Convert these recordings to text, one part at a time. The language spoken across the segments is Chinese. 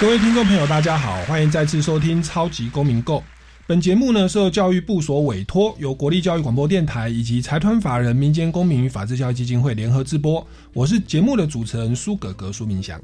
各位听众朋友，大家好，欢迎再次收听《超级公民购》。本节目呢，受教育部所委托，由国立教育广播电台以及财团法人民间公民与法治教育基金会联合直播。我是节目的主持人苏格格苏明祥。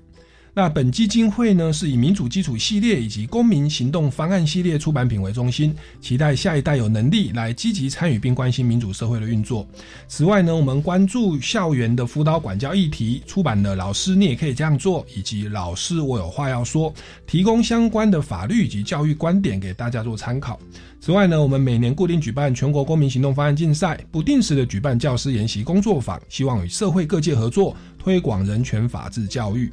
那本基金会呢，是以民主基础系列以及公民行动方案系列出版品为中心，期待下一代有能力来积极参与并关心民主社会的运作。此外呢，我们关注校园的辅导管教议题，出版的《老师你也可以这样做》以及《老师我有话要说》，提供相关的法律以及教育观点给大家做参考。此外呢，我们每年固定举办全国公民行动方案竞赛，不定时的举办教师研习工作坊，希望与社会各界合作，推广人权法治教育。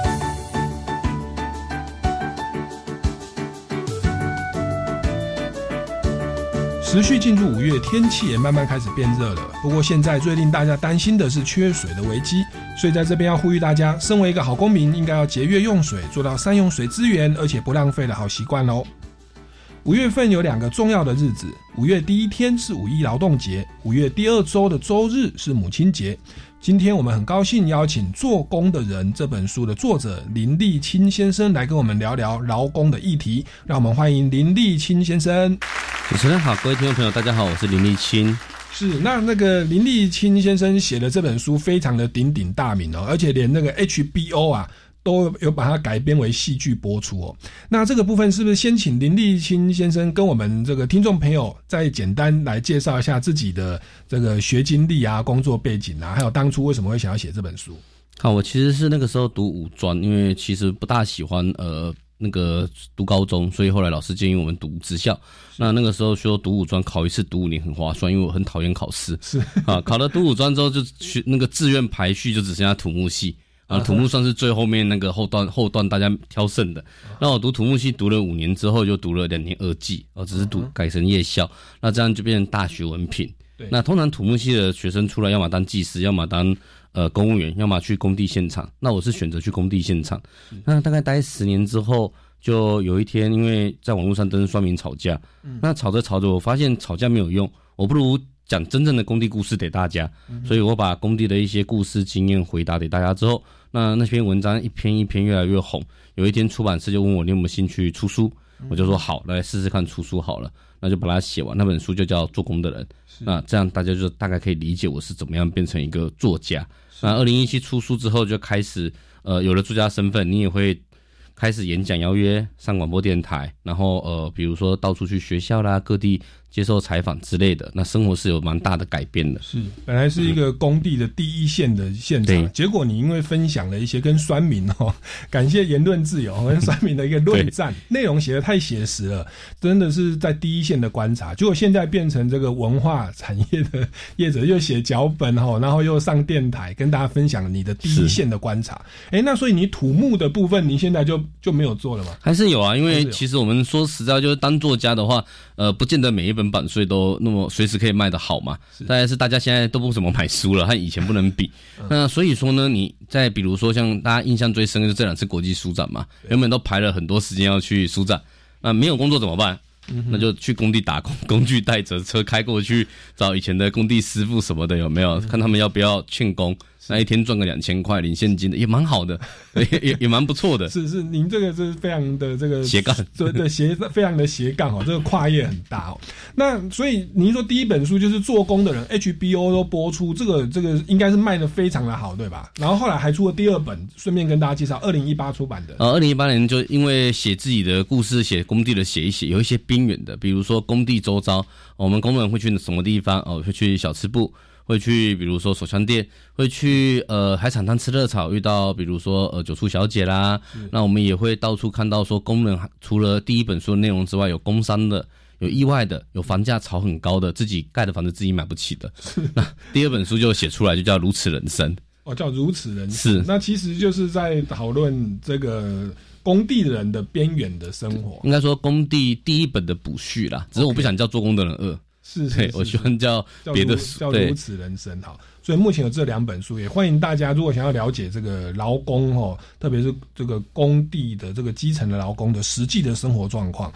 持续进入五月，天气也慢慢开始变热了。不过现在最令大家担心的是缺水的危机，所以在这边要呼吁大家，身为一个好公民，应该要节约用水，做到善用水资源，而且不浪费的好习惯哦。五月份有两个重要的日子，五月第一天是五一劳动节，五月第二周的周日是母亲节。今天我们很高兴邀请《做工的人》这本书的作者林立清先生来跟我们聊聊劳工的议题。让我们欢迎林立清先生。主持人好，各位听众朋友，大家好，我是林立清。是那那个林立清先生写的这本书非常的鼎鼎大名哦，而且连那个 HBO 啊都有把它改编为戏剧播出哦。那这个部分是不是先请林立清先生跟我们这个听众朋友再简单来介绍一下自己的这个学经历啊、工作背景啊，还有当初为什么会想要写这本书？好，我其实是那个时候读五专，因为其实不大喜欢呃。那个读高中，所以后来老师建议我们读职校。那那个时候说读五专考一次读五年很划算，因为我很讨厌考试。是 啊，考了读五专之后就学那个志愿排序就只剩下土木系啊，土木算是最后面那个后段后段大家挑剩的。那我读土木系读了五年之后，就读了两年二技，哦，只是读改成夜校，那这样就变成大学文凭。那通常土木系的学生出来，要么当技师，要么当。呃，公务员要么去工地现场，那我是选择去工地现场。那大概待十年之后，就有一天，因为在网络上跟双明吵架，那吵着吵着，我发现吵架没有用，我不如讲真正的工地故事给大家。所以我把工地的一些故事经验回答给大家之后，那那篇文章一篇一篇越来越红。有一天出版社就问我你有没有兴趣出书，我就说好，来试试看出书好了，那就把它写完。那本书就叫《做工的人》，那这样大家就大概可以理解我是怎么样变成一个作家。那二零一七出书之后，就开始呃有了作家身份，你也会开始演讲邀约上广播电台，然后呃比如说到处去学校啦各地。接受采访之类的，那生活是有蛮大的改变的。是，本来是一个工地的第一线的现场，结果你因为分享了一些跟酸民哦，感谢言论自由 跟酸民的一个论战，内容写的太写实了，真的是在第一线的观察。结果现在变成这个文化产业的业者，又写脚本哈，然后又上电台跟大家分享你的第一线的观察。哎，那所以你土木的部分，你现在就就没有做了吗？还是有啊？因为其实我们说实在，就是当作家的话，呃，不见得每一本。版税都那么随时可以卖得好嘛？大概是大家现在都不怎么买书了，和以前不能比。那所以说呢，你再比如说像大家印象最深的就这两次国际书展嘛，原本都排了很多时间要去书展，那没有工作怎么办？那就去工地打工，工具带着车开过去找以前的工地师傅什么的，有没有？看他们要不要劝工。那一天赚个两千块领现金的也蛮好的，也也也蛮不错的。是是，您这个是非常的这个斜杠，对对斜非常的斜杠哦，这个跨越很大哦。那所以您说第一本书就是做工的人，HBO 都播出，这个这个应该是卖的非常的好，对吧？然后后来还出了第二本，顺便跟大家介绍，二零一八出版的。呃，二零一八年就因为写自己的故事，写工地的写一写，有一些边缘的，比如说工地周遭，我们工人会去什么地方？哦，会去小吃部。会去比如说手枪店，会去呃海产摊吃热炒，遇到比如说呃酒醋小姐啦。那我们也会到处看到说工人除了第一本书的内容之外，有工伤的，有意外的，有房价炒很高的，自己盖的房子自己买不起的。那第二本书就写出来，就叫如此人生。哦，叫如此人生。是那其实就是在讨论这个工地人的边缘的生活。应该说工地第一本的补序啦，只是我不想叫做工的人二。对，是是是我喜欢叫叫别的如叫如此人生哈。所以目前有这两本书，也欢迎大家如果想要了解这个劳工哦，特别是这个工地的这个基层的劳工的实际的生活状况。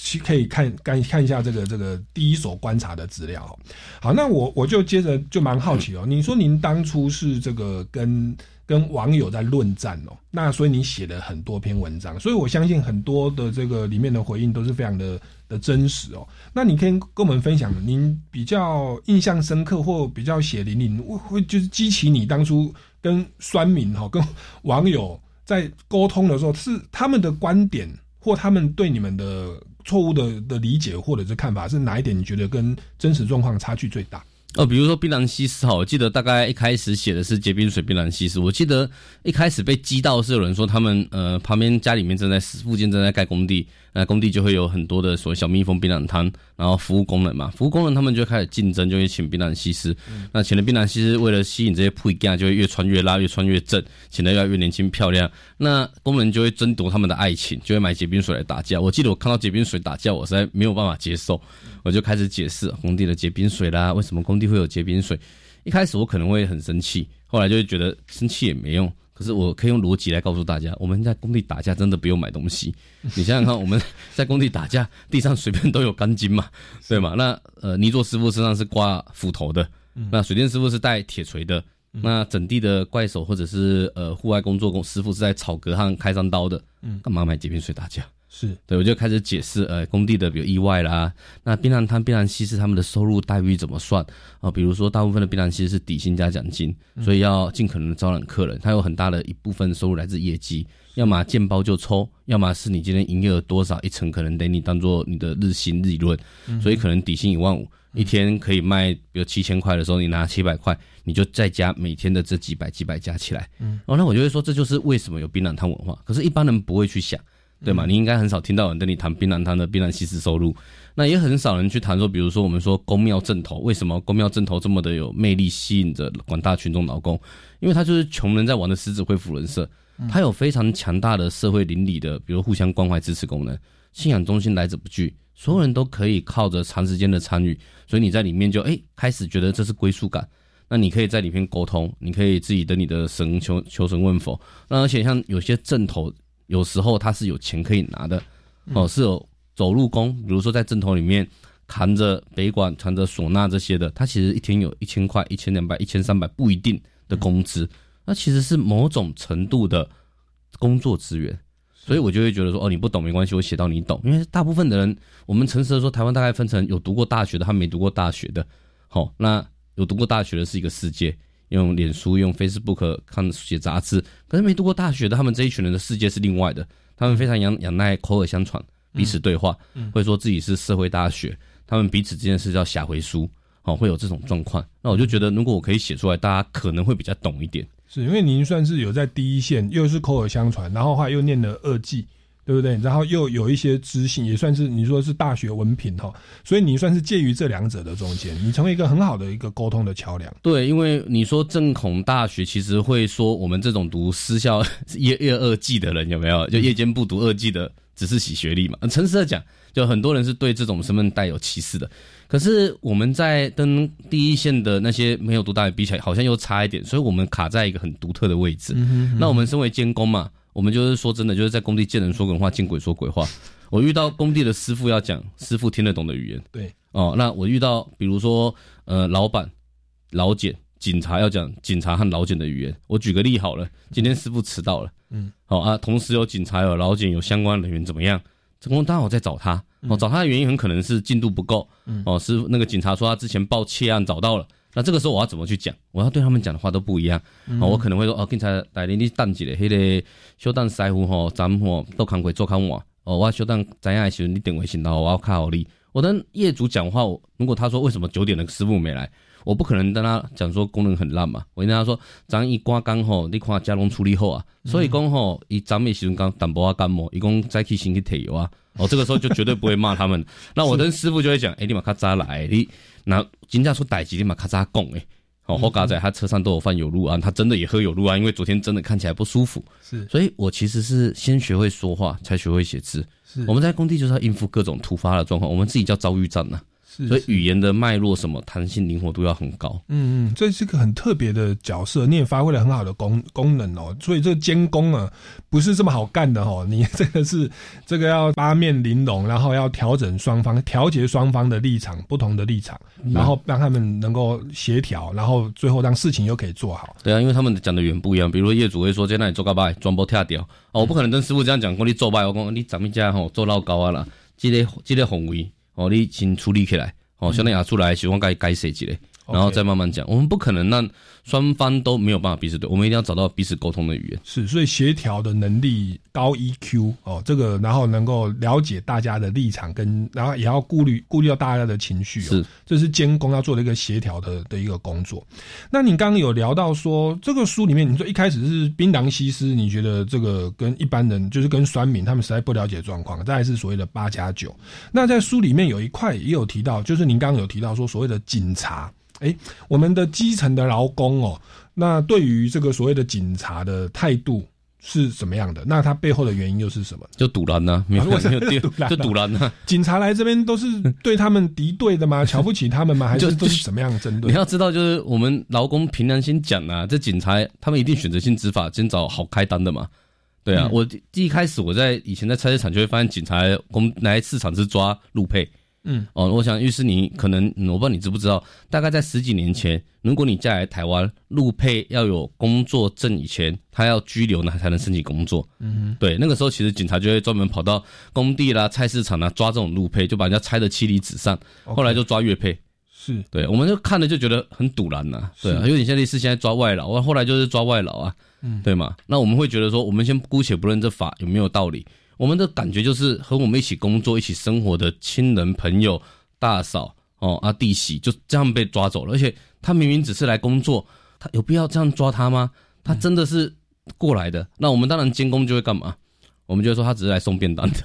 去可以看看看一下这个这个第一手观察的资料哦。好，那我我就接着就蛮好奇哦。你说您当初是这个跟跟网友在论战哦，那所以你写了很多篇文章，所以我相信很多的这个里面的回应都是非常的的真实哦。那你可以跟我们分享您比较印象深刻或比较血淋淋，会会就是激起你当初跟酸民哈、跟网友在沟通的时候，是他们的观点或他们对你们的错误的的理解或者是看法是哪一点？你觉得跟真实状况差距最大？哦，比如说槟榔西施哈，我记得大概一开始写的是结冰水槟榔西施，我记得一开始被激到是有人说他们呃旁边家里面正在附近正在盖工地，那工地就会有很多的所谓小蜜蜂槟榔摊，然后服务工人嘛，服务工人他们就开始竞争，就会请槟榔西施，那请了槟榔西施为了吸引这些铺干，就会越穿越拉，越穿越正，请的越来越年轻漂亮，那工人就会争夺他们的爱情，就会买结冰水来打架。我记得我看到结冰水打架，我实在没有办法接受。我就开始解释工地的结冰水啦，为什么工地会有结冰水。一开始我可能会很生气，后来就会觉得生气也没用。可是我可以用逻辑来告诉大家，我们在工地打架真的不用买东西。你想想看，我们在工地打架，地上随便都有钢筋嘛，对吗？那呃，泥作师傅身上是挂斧头的，那水电师傅是带铁锤的，那整地的怪手或者是呃户外工作工师傅是在草格上开山刀的，干嘛买几瓶水打架？是。对，我就开始解释，呃，工地的比如意外啦，那槟榔摊、槟榔西是他们的收入待遇怎么算？啊、比如说，大部分的槟榔西施是底薪加奖金，所以要尽可能的招揽客人，他有很大的一部分收入来自业绩，要么见包就抽，要么是你今天营业额多少一层，可能得你当做你的日薪利润，所以可能底薪一万五，一天可以卖，比如七千块的时候，你拿七百块，你就再加每天的这几百几百加起来，嗯，哦，那我就会说，这就是为什么有槟榔摊文化，可是一般人不会去想。对嘛？你应该很少听到有人跟你谈槟榔摊的槟榔西施收入，那也很少人去谈说，比如说我们说公庙正头，为什么公庙正头这么的有魅力，吸引着广大群众劳工？因为他就是穷人在玩的狮子会福人社，他有非常强大的社会邻里的，比如互相关怀支持功能，信仰中心来者不拒，所有人都可以靠着长时间的参与，所以你在里面就哎开始觉得这是归属感。那你可以在里面沟通，你可以自己跟你的神求求神问佛。那而且像有些正头。有时候他是有钱可以拿的，哦，是有走路工，比如说在镇头里面扛着北管、扛着唢呐这些的，他其实一天有一千块、一千两百、一千三百不一定的工资，那其实是某种程度的工作资源，所以我就会觉得说，哦，你不懂没关系，我写到你懂，因为大部分的人，我们诚实的说，台湾大概分成有读过大学的，他没读过大学的，好，那有读过大学的是一个世界。用脸书、用 Facebook 看写杂志，可是没读过大学的，他们这一群人的世界是另外的。他们非常仰仰赖口耳相传，彼此对话，会说自己是社会大学，他们彼此之间是叫下回书，哦，会有这种状况。那我就觉得，如果我可以写出来，大家可能会比较懂一点。是因为您算是有在第一线，又是口耳相传，然后话又念了二技。对不对？然后又有一些知性，也算是你说是大学文凭哈，所以你算是介于这两者的中间，你成为一个很好的一个沟通的桥梁。对，因为你说正统大学其实会说我们这种读私校 夜夜二技的人有没有？就夜间不读二技的，只是洗学历嘛？诚实的讲，就很多人是对这种身份带有歧视的。可是我们在跟第一线的那些没有读大学比起来，好像又差一点，所以我们卡在一个很独特的位置。那我们身为监工嘛。我们就是说真的，就是在工地见人说人话，见鬼说鬼话。我遇到工地的师傅要讲师傅听得懂的语言，对哦。那我遇到比如说呃老板、老检、警察要讲警察和老检的语言。我举个例好了，今天师傅迟到了，嗯，好啊，同时有警察、有老检、有相关人员怎么样？成功刚好在找他，哦，找他的原因很可能是进度不够，哦，师傅那个警察说他之前报窃案找到了。那这个时候我要怎么去讲？我要对他们讲的话都不一样。哦，我可能会说哦，警察带领你等一下，迄个小等师傅吼，咱吼都看过做看我。哦，我小等怎样的时候你电话先到，我要卡好你。我跟业主讲话，如果他说为什么九点的师傅没来，我不可能跟他讲说功能很烂嘛，我跟他说，咱一刮干吼，你看加龙处理好啊，所以讲吼，以咱们时阵讲淡薄啊感冒，一共再去先去提油啊，哦，这个时候就绝对不会骂他们。那我跟师傅就会讲，哎、你马卡扎来，你那金价出歹机，你马卡扎供哎。哦，后嘎仔他车上都有放有路安，他真的也喝有路安，因为昨天真的看起来不舒服，是所以我其实是先学会说话，才学会写字。是，我们在工地就是要应付各种突发的状况，我们自己叫遭遇战呐、是是所以语言的脉络什么弹性灵活度要很高。嗯嗯，这是个很特别的角色，你也发挥了很好的功功能哦。所以这个监工啊，不是这么好干的哦。你这个是这个要八面玲珑，然后要调整双方，调节双方的立场，不同的立场，然后让他们能够协调，然后最后让事情又可以做好。对啊，因为他们讲的远不一样。比如说业主会说，在那里做高拜，装包跳掉哦，我不可能跟师傅这样讲，讲你做拜，我讲你咱们家吼做老高啊啦，这个这个红位哦，你先处理起来。哦，相当于出来，希望该该谁几类，然后再慢慢讲。我们不可能让双方都没有办法彼此对，我们一定要找到彼此沟通的语言。是，所以协调的能力高 EQ 哦，这个然后能够了解大家的立场跟，然后也要顾虑顾虑到大家的情绪、哦，是，这是监工要做的一个协调的的一个工作。那你刚刚有聊到说，这个书里面你说一开始是槟榔西施，你觉得这个跟一般人就是跟酸民他们实在不了解状况，再来是所谓的八加九。那在书里面有一块也有提到，就是您刚刚有提到说所谓的警察。哎，我们的基层的劳工哦，那对于这个所谓的警察的态度是什么样的？那他背后的原因又是什么？就堵拦呢，没有没有第堵就堵拦呐。警察来这边都是对他们敌对的吗？瞧不起他们吗？还是都是什么样的针对你？要知道，就是我们劳工凭良心讲啊，这警察他们一定选择性执法，先找好开单的嘛。对啊，嗯我第一开始我在以前在菜市场就会发现，警察公来市场是抓路配。嗯，哦，我想，于是你可能、嗯我不知道你知不知道，大概在十几年前，如果你嫁来台湾，路配要有工作证以前，他要拘留呢才能申请工作。嗯，对，那个时候其实警察就会专门跑到工地啦、菜市场啦抓这种路配，就把人家拆的妻离子散。后来就抓月配。是对，我们就看了就觉得很堵然呐，对啊，有点像类似现在抓外劳啊，后来就是抓外劳啊，嗯对嘛？那我们会觉得说，我们先姑且不论这法有没有道理，我们的感觉就是和我们一起工作、一起生活的亲人、朋友、大嫂哦啊弟媳就这样被抓走了，而且他明明只是来工作，他有必要这样抓他吗？他真的是过来的，那我们当然监工就会干嘛？我们就会说他只是来送便当的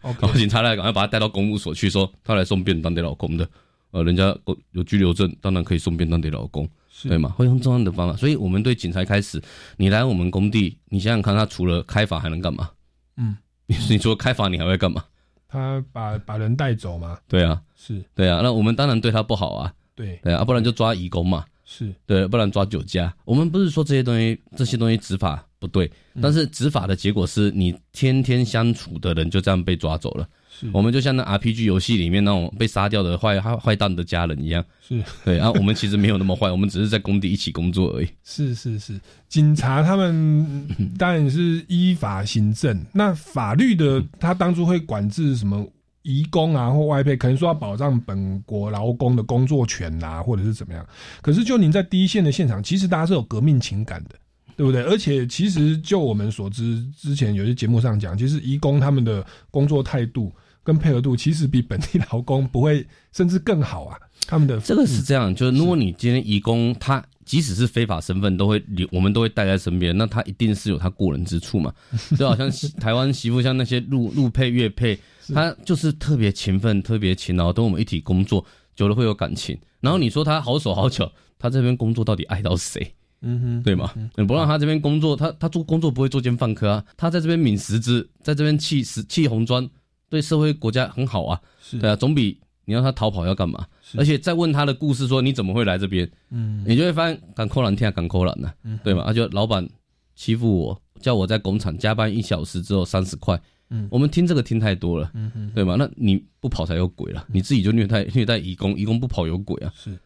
然后警察来赶快把他带到公务所去，说他来送便当给老公的。呃，人家有拘留证，当然可以送便当给老公，是对吗？会用这样的方法，所以我们对警察开始，你来我们工地，你想想看，他除了开罚还能干嘛？嗯，你你除了开房，你还会干嘛？他把把人带走嘛？对啊，是对啊，那我们当然对他不好啊，对，对啊，不然就抓移工嘛，是对，不然抓酒驾。我们不是说这些东西，这些东西执法不对，但是执法的结果是你天天相处的人就这样被抓走了。是我们就像那 RPG 游戏里面那种被杀掉的坏坏坏蛋的家人一样，是对啊，我们其实没有那么坏，我们只是在工地一起工作而已。是是是，警察他们 当然是依法行政，那法律的他当初会管制什么？移工啊，或外配，可能说要保障本国劳工的工作权呐、或者是怎么样。可是就您在第一线的现场，其实大家是有革命情感的，对不对？而且其实就我们所知，之前有些节目上讲，其实移工他们的工作态度跟配合度，其实比本地劳工不会，甚至更好啊。他们的这个是这样，就是如果你今天移工，他即使是非法身份，都会留，我们都会带在身边，那他一定是有他过人之处嘛。就好像媳 台湾媳妇，像那些陆陆配、月配，他就是特别勤奋、特别勤劳，跟我们一起工作，久了会有感情。然后你说他好手好脚，他这边工作到底爱到谁？嗯哼，对吗？你不让他这边工作，他他做工作不会作奸犯科啊，他在这边抿食指，在这边砌石砌红砖，对社会国家很好啊，是。对啊，总比你让他逃跑要干嘛？而且再问他的故事，说你怎么会来这边，嗯。你就会发现敢扣篮天啊，敢扣篮呐，对吗？啊，就老板欺负我，叫我在工厂加班一小时只有三十块。嗯。我们听这个听太多了，嗯哼，对吗？那你不跑才有鬼了，你自己就虐待虐待义工，义工不跑有鬼啊！是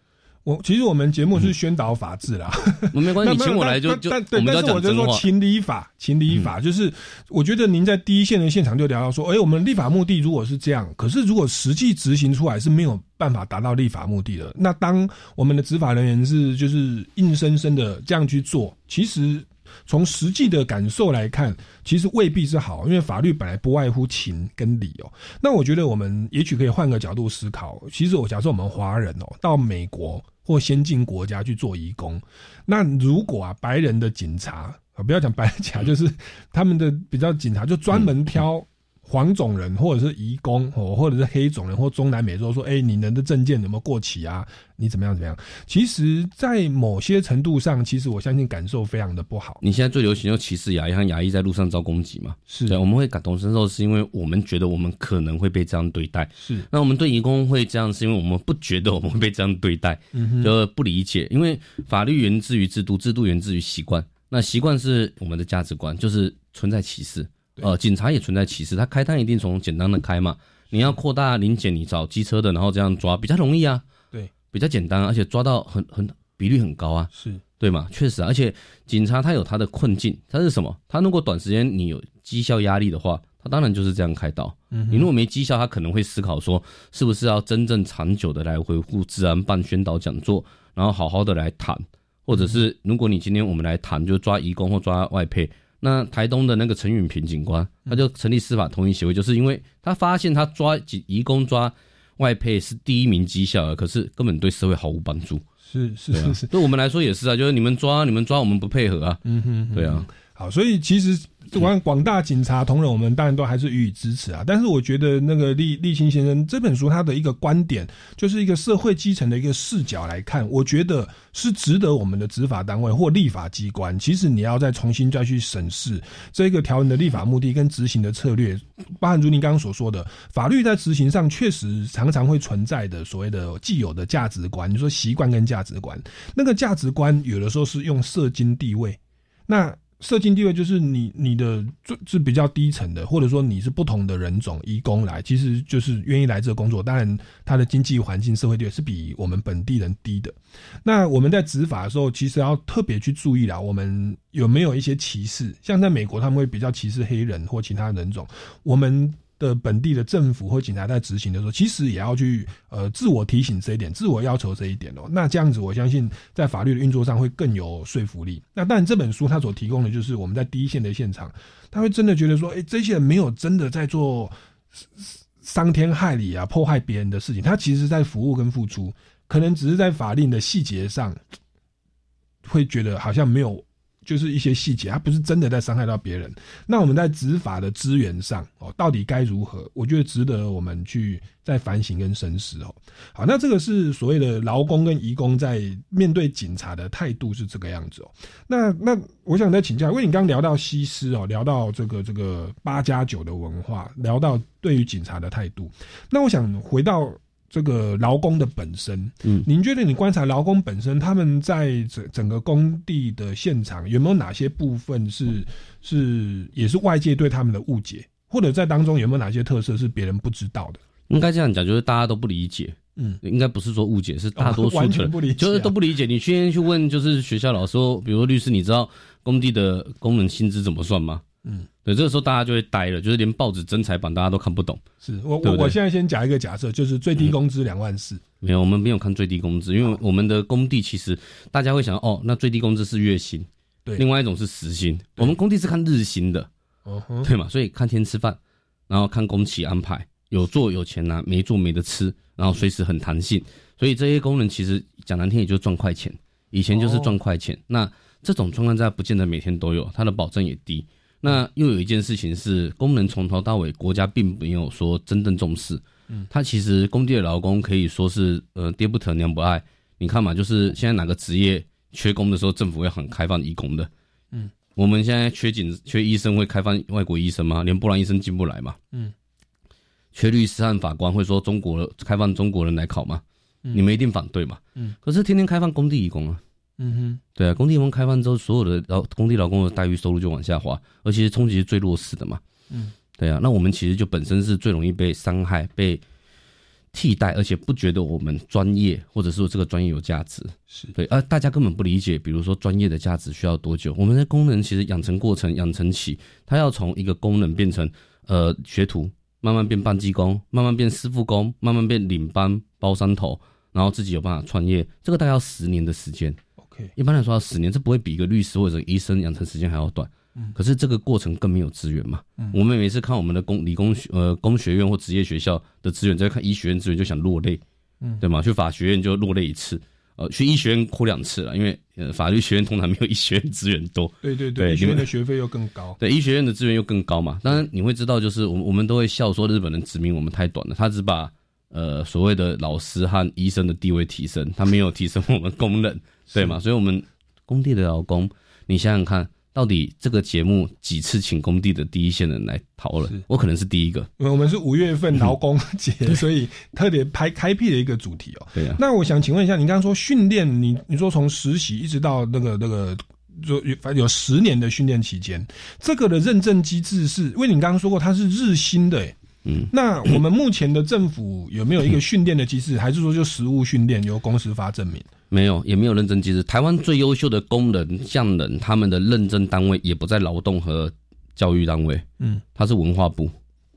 我其实我们节目是宣导法治啦，我 没关系，那你请我来就但就但是我就说情理法，情理法、就是，我觉得您在第一线的现场就聊到说，哎、我们立法目的如果是这样，可是如果实际执行出来是没有办法达到立法目的的，那当我们的执法人员是就是硬生生的这样去做，其实从实际的感受来看，其实未必是好，因为法律本来不外乎情跟理哦。那我觉得我们也许可以换个角度思考，其实我假设我们华人哦，到美国或先进国家去做义工，那如果啊白人的警察啊，不要讲白人警察，就是他们的比较警察就专门挑。黄种人或者是移工哦，或者是黑种人或中南美洲说，哎，你人的证件有没有过期啊？你怎么样怎么样？其实，在某些程度上，其实我相信感受非常的不好。你现在最流行就歧视牙医，像牙医在路上遭攻击嘛？是对，我们会感同身受，是因为我们觉得我们可能会被这样对待。是，那我们对移工会这样，是因为我们不觉得我们会被这样对待，就不理解。因为法律源自于制度，制度源自于习惯，那习惯是我们的价值观，就是存在歧视。呃，警察也存在歧视，他开单一定从简单的开嘛。你要扩大临检，你找机车的，然后这样抓比较容易啊。对，比较简单，而且抓到很很比率很高啊。是对嘛？确实，而且警察他有他的困境，他是什么？他如果短时间你有绩效压力的话，他当然就是这样开刀。嗯，你如果没绩效，他可能会思考说，是不是要真正长久的来维护治安，办宣导讲座，然后好好的来谈，或者是如果你今天我们来谈，就抓移工或抓外配。那台东的那个陈允平警官，他就成立司法同意协会，就是因为他发现他抓移工抓外配是第一名绩效，可是根本对社会毫无帮助。是是是是，对我们来说也是啊，就是你们抓你们抓我们不配合啊。嗯哼，对啊。好，所以其实。广广大警察同仁，我们当然都还是予以支持啊。但是我觉得那个立立清先生这本书他的一个观点，就是一个社会基层的一个视角来看，我觉得是值得我们的执法单位或立法机关，其实你要再重新再去审视这个条文的立法目的跟执行的策略，包含如您刚刚所说的，法律在执行上确实常常会存在的所谓的既有的价值观，你说习惯跟价值观，那个价值观有的时候是用社经地位，那。社经地位就是你你的最是比较低层的，或者说你是不同的人种移工来，其实就是愿意来这工作。当然，他的经济环境、社会地位是比我们本地人低的。那我们在执法的时候，其实要特别去注意了，我们有没有一些歧视？像在美国，他们会比较歧视黑人或其他人种。我们。的本地的政府或警察在执行的时候，其实也要去呃自我提醒这一点，自我要求这一点哦。那这样子，我相信在法律的运作上会更有说服力。那当然，这本书它所提供的就是我们在第一线的现场，他会真的觉得说，哎，这些人没有真的在做伤天害理啊、破坏别人的事情，他其实在服务跟付出，可能只是在法令的细节上会觉得好像没有。就是一些细节，它不是真的在伤害到别人。那我们在执法的资源上哦，到底该如何？我觉得值得我们去再反省跟深思哦。好，那这个是所谓的劳工跟移工在面对警察的态度是这个样子哦。那那我想再请教，因为你刚聊到西施哦，聊到这个这个八加九的文化，聊到对于警察的态度，那我想回到。这个劳工的本身，嗯，您觉得你观察劳工本身，他们在整整个工地的现场有没有哪些部分是是也是外界对他们的误解，或者在当中有没有哪些特色是别人不知道的？应该这样讲，就是大家都不理解，嗯，应该不是说误解，是大多数完全不理解，就是都不理解。你先去问，就是学校老师，比如律师，你知道工地的工人薪资怎么算吗？嗯，对，这个时候大家就会呆了，就是连报纸真彩版大家都看不懂。是我我我现在先讲一个假设，就是最低工资两万四。没有，我们没有看最低工资，因为我们的工地其实大家会想，哦，那最低工资是月薪，对，另外一种是时薪。我们工地是看日薪的，哦，对嘛，所以看天吃饭，然后看工期安排，有做有钱拿，没做没得吃，然后随时很弹性，所以这些工人其实讲难听也就赚快钱，以前就是赚快钱。那这种状况在不见得每天都有，它的保证也低。那又有一件事情是，工人从头到尾，国家并没有说真正重视。嗯，他其实工地的劳工可以说是，呃，爹不疼娘不爱。你看嘛，就是现在哪个职业缺工的时候，政府会很开放义工的。嗯，我们现在缺警、缺医生，会开放外国医生吗？连波兰医生进不来嘛。嗯，缺律师和法官会说中国开放中国人来考吗？你们一定反对嘛。嗯，可是天天开放工地义工啊。嗯哼，对啊，工地门开放之后，所有的劳工地劳工的待遇收入就往下滑，而且冲击是最弱势的嘛。嗯，对啊，那我们其实就本身是最容易被伤害、被替代，而且不觉得我们专业，或者是这个专业有价值。是对，而大家根本不理解，比如说专业的价值需要多久？我们的工人其实养成过程、养成起，他要从一个工人变成呃学徒，慢慢变半技工，慢慢变师傅工，慢慢变领班、包山头，然后自己有办法创业，这个大概要十年的时间。OK，一般来说要十年，这不会比一个律师或者医生养成时间还要短。嗯可是这个过程更没有资源嘛。嗯我们每次看我们的工理工学呃工学院或职业学校的资源，再看医学院资源就想落泪，嗯对吗？去法学院就落泪一次，呃，去医学院哭两次了，因为呃法律学院通常没有医学院资源多。对对对，对医学院的学费又更高。对，医学院的资源又更高嘛。当然你会知道，就是我们我们都会笑说日本人殖民我们太短了，他只把呃所谓的老师和医生的地位提升，他没有提升我们工人，对吗？所以我们工地的劳工，你想想看。到底这个节目几次请工地的第一线人来讨论？我可能是第一个，我们是五月份劳工节，所以特别拍开辟了一个主题哦。对啊，那我想请问一下，你刚刚说训练，你你说从实习一直到那个那个，就反正有十年的训练期间，这个的认证机制是，因为你刚刚说过它是日薪的，诶嗯，那我们目前的政府有没有一个训练的机制，还是说就实物训练由公司发证明？没有，也没有认证机制。台湾最优秀的工人、匠人，他们的认证单位也不在劳动和教育单位，嗯，它是文化部。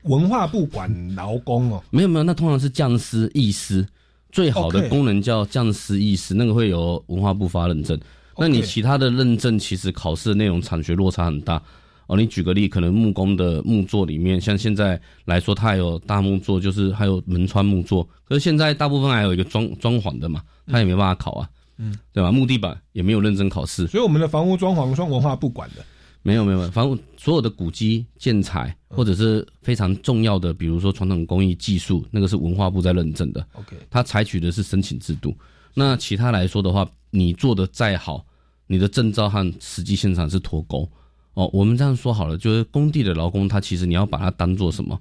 文化部管劳工哦，没有没有，那通常是匠师、艺师，最好的工人叫匠师、艺师，那个会由文化部发认证。那你其他的认证，其实考试的内容产学落差很大。哦，你举个例，可能木工的木作里面，像现在来说，它还有大木作，就是还有门窗木作。可是现在大部分还有一个装装潢的嘛，它也没办法考啊，嗯，对吧？木地板也没有认真考试，所以我们的房屋装潢算文化部管的。没有没有，房屋所有的古迹建材或者是非常重要的，比如说传统工艺技术，那个是文化部在认证的，OK，它采取的是申请制度。那其他来说的话，你做的再好，你的证照和实际现场是脱钩。哦，我们这样说好了，就是工地的劳工，他其实你要把他当做什么？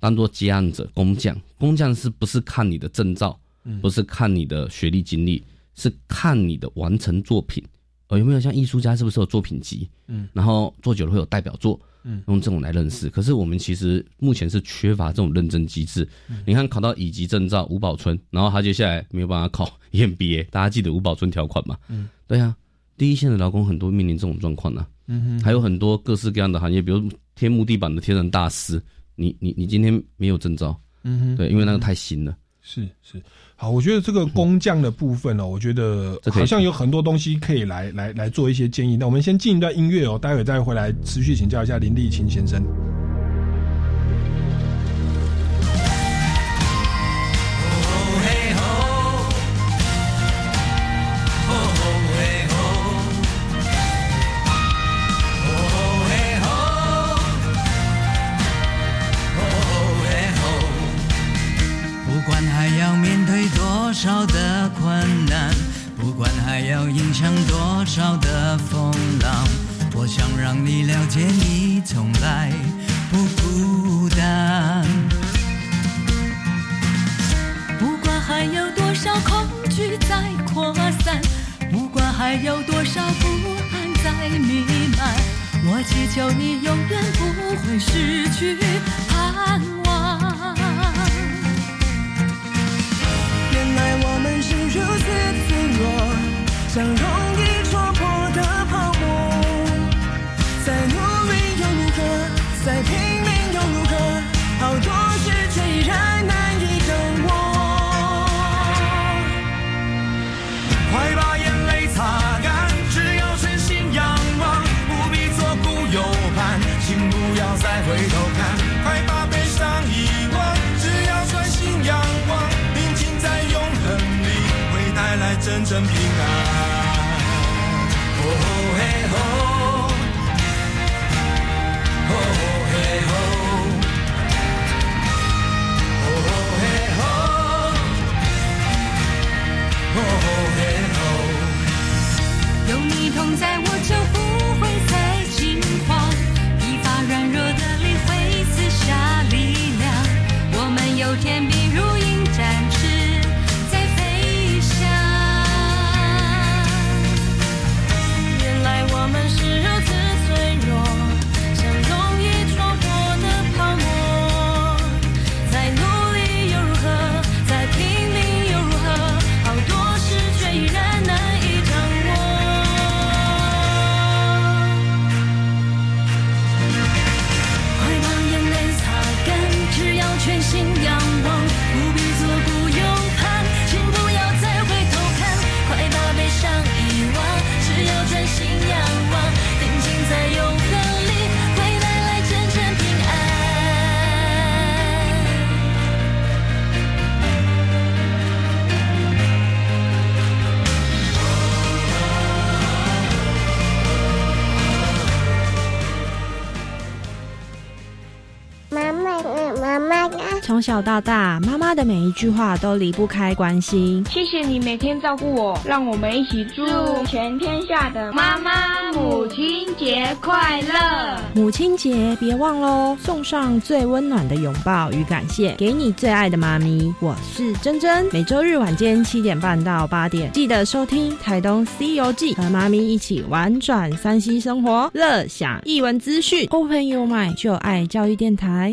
当做接案者、工匠。工匠是不是看你的证照？不是看你的学历经历，是看你的完成作品。哦，有没有像艺术家是不是有作品集？嗯，然后做久了会有代表作，嗯，用这种来认识。可是我们其实目前是缺乏这种认证机制。你看考到乙级证照吴宝春，然后他接下来没有办法考 EMBA，大家记得吴宝春条款吗？嗯，对啊，第一线的劳工很多面临这种状况呢。嗯哼，还有很多各式各样的行业，比如贴木地板的贴人大师，你你你今天没有证照，嗯哼，对，因为那个太新了。是是，好，我觉得这个工匠的部分呢、我觉得好像有很多东西可以来来来做一些建议。那我们先进一段音乐哦，待会再回来持续请教一下林立清先生。小到大，妈妈的每一句话都离不开关心。谢谢你每天照顾我，让我们一起祝全天下的妈妈母亲节快乐。母亲节别忘喽，送上最温暖的拥抱与感谢，给你最爱的妈咪。我是珍珍，每周日晚间七点半到八点，记得收听台东 C 游记，和妈咪一起玩转山西生活，乐享译文资讯。Open Your Mind，就爱教育电台。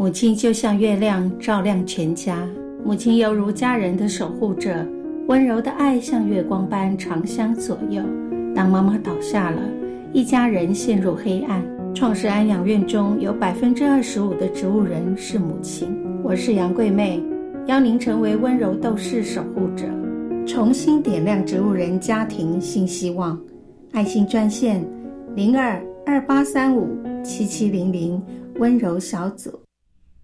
母亲就像月亮，照亮全家。母亲犹如家人的守护者，温柔的爱像月光般长相左右。当妈妈倒下了，一家人陷入黑暗。创世安养院中有百分之二十五的植物人是母亲。我是杨桂妹，邀您成为温柔斗士守护者，重新点亮植物人家庭新希望。爱心专线零二二八三五七七零零，温柔小组。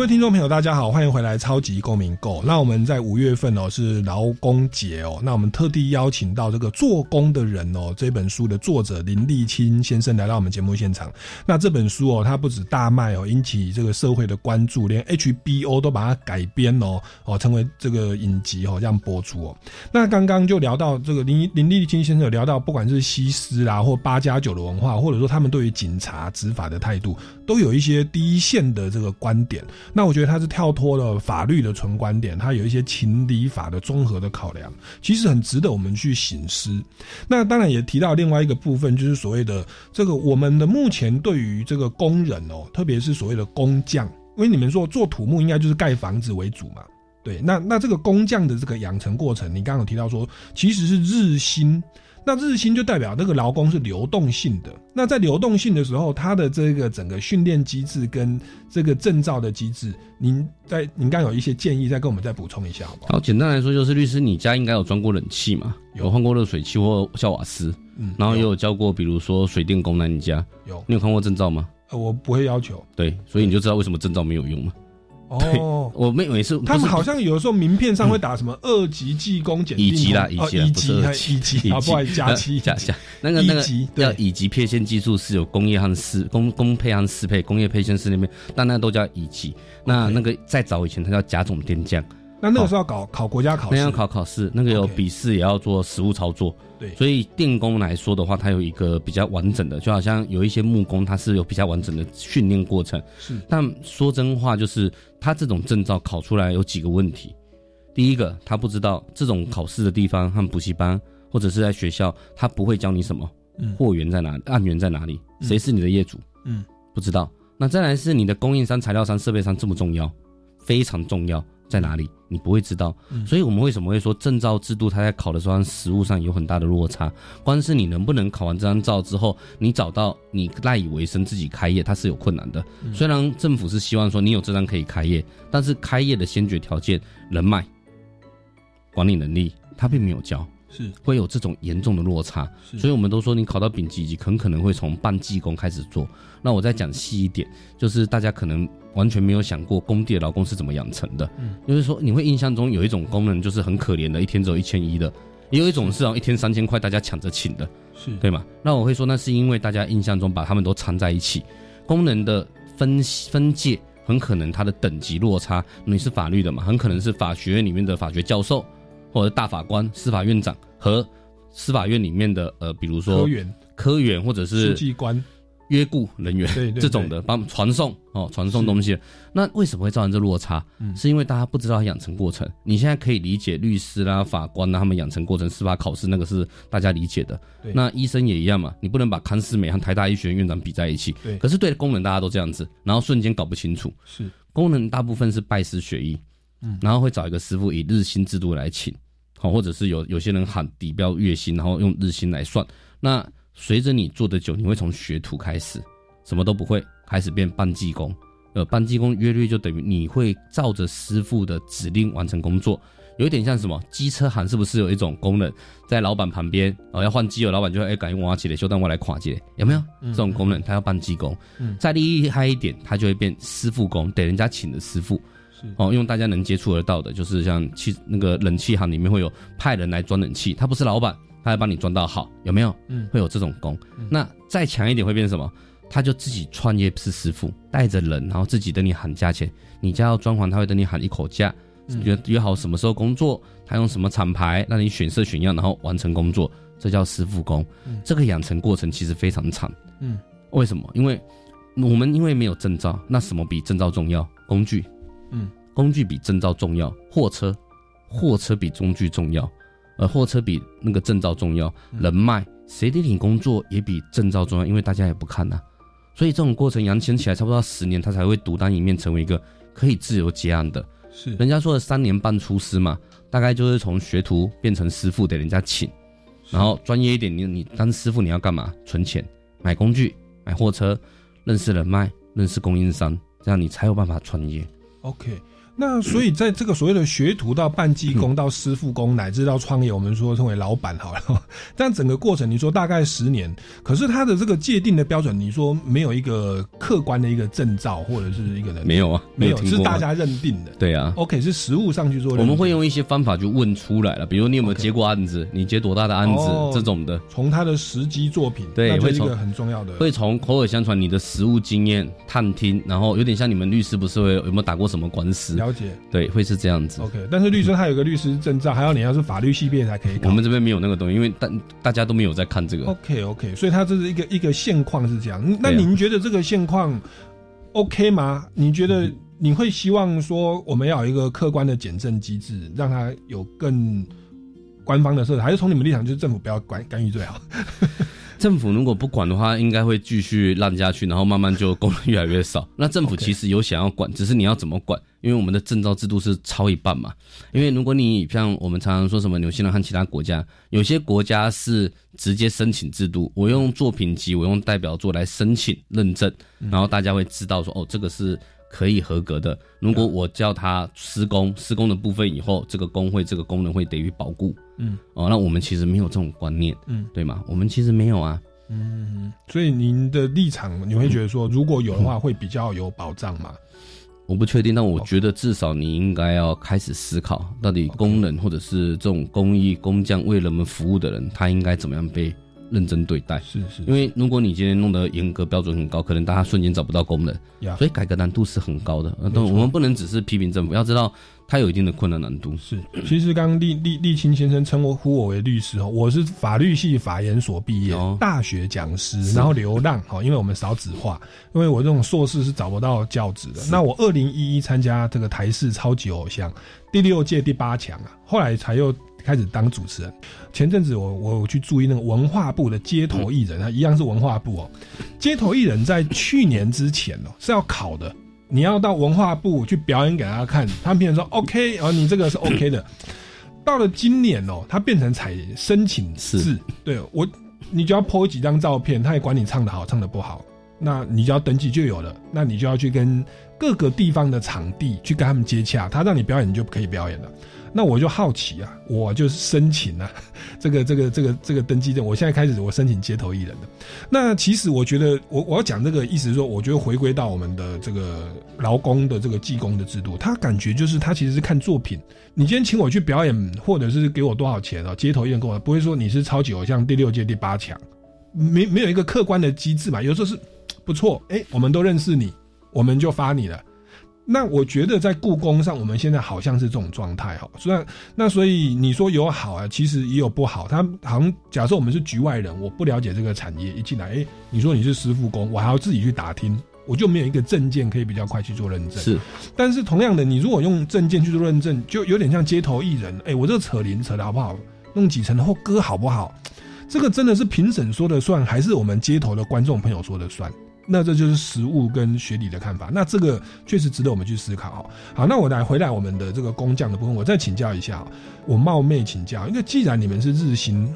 各位听众朋友，大家好，欢迎回来《超级公民购》。那我们在五月份哦是劳工节哦，那我们特地邀请到这个做工的人哦，这本书的作者林立清先生来到我们节目现场。那这本书哦，它不止大卖哦，引起这个社会的关注，连 HBO 都把它改编哦哦，成为这个影集哦，这样播出哦。那刚刚就聊到这个林林立清先生有聊到，不管是西施啦，或八加九的文化，或者说他们对于警察执法的态度，都有一些第一线的这个观点。那我觉得他是跳脱了法律的纯观点，他有一些情理法的综合的考量，其实很值得我们去醒思。那当然也提到另外一个部分，就是所谓的这个我们的目前对于这个工人哦，特别是所谓的工匠，因为你们说做土木应该就是盖房子为主嘛，对，那那这个工匠的这个养成过程，你刚刚有提到说其实是日薪。那日薪就代表那个劳工是流动性的。那在流动性的时候，他的这个整个训练机制跟这个证照的机制，您在您刚有一些建议，再跟我们再补充一下好不好？好，简单来说就是律师，你家应该有装过冷气嘛？有换过热水器或小瓦斯，嗯，然后也有教过，比如说水电工，那你家有？你有看过证照吗？呃，我不会要求。对，所以你就知道为什么证照没有用嘛。哦，我们每次他们好像有的时候名片上会打什么二级技工检定，乙级啦，乙级，乙级，乙级，啊，不好意思，加七加加，那个那个叫乙级配线技术是有工业和适工工配和适配，工业配线师那边，但那都叫乙级。那那个再早以前，它叫甲种电匠。那那个时候要考考国家考试，那要考考试，那个有笔试，也要做实物操作。对，所以电工来说的话，它有一个比较完整的，就好像有一些木工，它是有比较完整的训练过程。是，但说真话，就是他这种证照考出来有几个问题。第一个，他不知道这种考试的地方和补习班或者是在学校，他不会教你什么，货源在哪里，案源在哪里，谁是你的业主，嗯，不知道。那再来是你的供应商、材料商、设备商这么重要，非常重要。在哪里？你不会知道，所以我们为什么会说证照制度？它在考的时候，实物上有很大的落差。光是你能不能考完这张照之后，你找到你赖以为生、自己开业，它是有困难的。虽然政府是希望说你有这张可以开业，但是开业的先决条件，人脉、管理能力，它并没有教。是会有这种严重的落差，所以我们都说你考到丙级级，很可能会从半技工开始做。那我再讲细一点，就是大家可能完全没有想过工地的劳工是怎么养成的。嗯，就是说你会印象中有一种工人就是很可怜的，一天只有一千一的，也有一种是啊一天三千块大家抢着请的，是对吗？那我会说那是因为大家印象中把他们都掺在一起，工人的分分界很可能他的等级落差。你是法律的嘛，很可能是法学院里面的法学教授。或者大法官、司法院长和司法院里面的呃，比如说科员、科员或者是书记官、约雇人员这种的，帮传送哦，传送东西。那为什么会造成这落差？嗯是因为大家不知道养成过程。你现在可以理解律师啦、法官啦，他们养成过程、司法考试那个是大家理解的。那医生也一样嘛，你不能把康思美和台大医学院院长比在一起。对可是对工人大家都这样子，然后瞬间搞不清楚。是工人大部分是拜师学艺，嗯然后会找一个师傅以日薪制度来请，好，或者是有有些人喊底标月薪，然后用日薪来算。那随着你做的久，你会从学徒开始，什么都不会，开始变半技工。呃，半技工约略就等于你会照着师傅的指令完成工作，有一点像什么机车行，是不是有一种功能在老板旁边哦，要换机油，老板就会哎，赶紧挖起来，修蛋我来垮起来，有没有？嗯这种功能他要半技工，嗯再厉害一点，他就会变师傅工，得人家请的师傅。是哦，用大家能接触得到的，就是像气那个冷气行里面会有派人来装冷气，他不是老板，他会帮你装到好，有没有？嗯会有这种工。那再强一点会变成什么？他就自己创业是师傅，带着人，然后自己等你喊价钱。你家要装潢，他会等你喊一口价，嗯约约好什么时候工作，他用什么厂牌，让你选色选样，然后完成工作，这叫师傅工。嗯这个养成过程其实非常长。嗯，为什么？因为我们因为没有证照，那什么比证照重要？工具。嗯，工具比证照重要，货车，货车比工具重要，呃，货车比那个证照重要，人脉，谁给你工作也比证照重要，因为大家也不看呐、所以这种过程养成起来差不多十年，他才会独当一面，成为一个可以自由结案的。是人家说的三年半出师嘛，大概就是从学徒变成师傅，得人家请，然后专业一点，你你当师傅你要干嘛？存钱，买工具，买货车，认识人脉，认识供应商，这样你才有办法创业。Okay. 那所以在这个所谓的学徒到半技工到师傅工乃至到创业，我们说称为老板好了。但整个过程，你说大概十年，可是他的这个界定的标准，你说没有一个客观的一个证照或者是一个人没有啊没有是大家认定的。对啊 OK 是实物上去做。我们会用一些方法去问出来了，比如你有没有接过案子，你接多大的案子、哦这种的，从他的实际作品，对，会是一个很重要的。会从口耳相传你的实物经验探听，然后有点像你们律师不是会有有没有打过什么官司？了解，对，会是这样子。OK，但是律师他有个律师证照，还要你要是法律系毕业才可以考。我们这边没有那个东西，因为大大家都没有在看这个。OK OK，所以他这是一个一个现况是这样。那您觉得这个现况 OK 吗？你觉得你会希望说我们要有一个客观的检证机制，让它有更官方的色彩，还是从你们立场就是政府不要管干预最好？政府如果不管的话，应该会继续烂下去，然后慢慢就工人越来越少。那政府其实有想要管，只是你要怎么管？因为我们的证照制度是超一半嘛。因为如果你像我们常常说什么纽西兰和其他国家，有些国家是直接申请制度，我用作品集，我用代表作来申请认证，然后大家会知道说哦，这个是可以合格的。如果我叫他施工，施工的部分以后，这个工会这个功能会得予保固。嗯，哦，那我们其实没有这种观念，嗯，对吗？我们其实没有啊。嗯，所以您的立场，你会觉得说，如果有的话，会比较有保障吗？我不确定，但我觉得至少你应该要开始思考，到底工人或者是这种工艺工匠为人们服务的人，他应该怎么样被认真对待？是是，因为如果你今天弄得严格标准很高，可能大家瞬间找不到工人呀，所以改革难度是很高的。呃没错但我们不能只是批评政府，要知道它有一定的困难难度。是，其实刚刚立立立清先生称呼我为律师哦，我是法律系法研所毕业，大学讲师，然后流浪哦，因为我们少子化，因为我这种硕士是找不到教职的。那我二零一一参加这个台视超级偶像第六届第八强啊，后来才又开始当主持人。前阵子我我有去注意那个文化部的街头艺人，他一样是文化部哦。街头艺人在去年之前哦是要考的，你要到文化部去表演给大家看，他们变成说 OK，然后你这个是 OK 的。到了今年哦，他变成采申请制，对我，你就要 po 几张照片，他也管你唱的好唱的不好，那你就要登记就有了，那你就要去跟各个地方的场地去跟他们接洽，他让你表演你就可以表演了。那我就好奇啊，我就申请啊，这个这个这个这个登记证，我现在开始我申请街头艺人的。那其实我觉得，我我要讲这个意思是说，我觉得回归到我们的这个劳工的这个技工的制度，他感觉就是他其实是看作品。你今天请我去表演，或者是给我多少钱啊？街头艺人跟我不会说你是超级偶像第六届第八强，没没有一个客观的机制嘛？有时候是不错，哎、我们都认识你，我们就发你了。那我觉得在故宫上，我们现在好像是这种状态哈。虽然那所以你说有好啊，其实也有不好。他好像假设我们是局外人，我不了解这个产业，一进来，哎，你说你是师傅工，我还要自己去打听，我就没有一个证件可以比较快去做认证。是，但是同样的，你如果用证件去做认证，就有点像街头艺人，哎，我这个扯铃扯的好不好？弄几层后歌好不好？这个真的是评审说的算，还是我们街头的观众朋友说的算？那这就是实物跟学理的看法，那这个确实值得我们去思考哈。好，那我来回来我们的这个工匠的部分，我再请教一下，我冒昧请教，因为既然你们是日薪，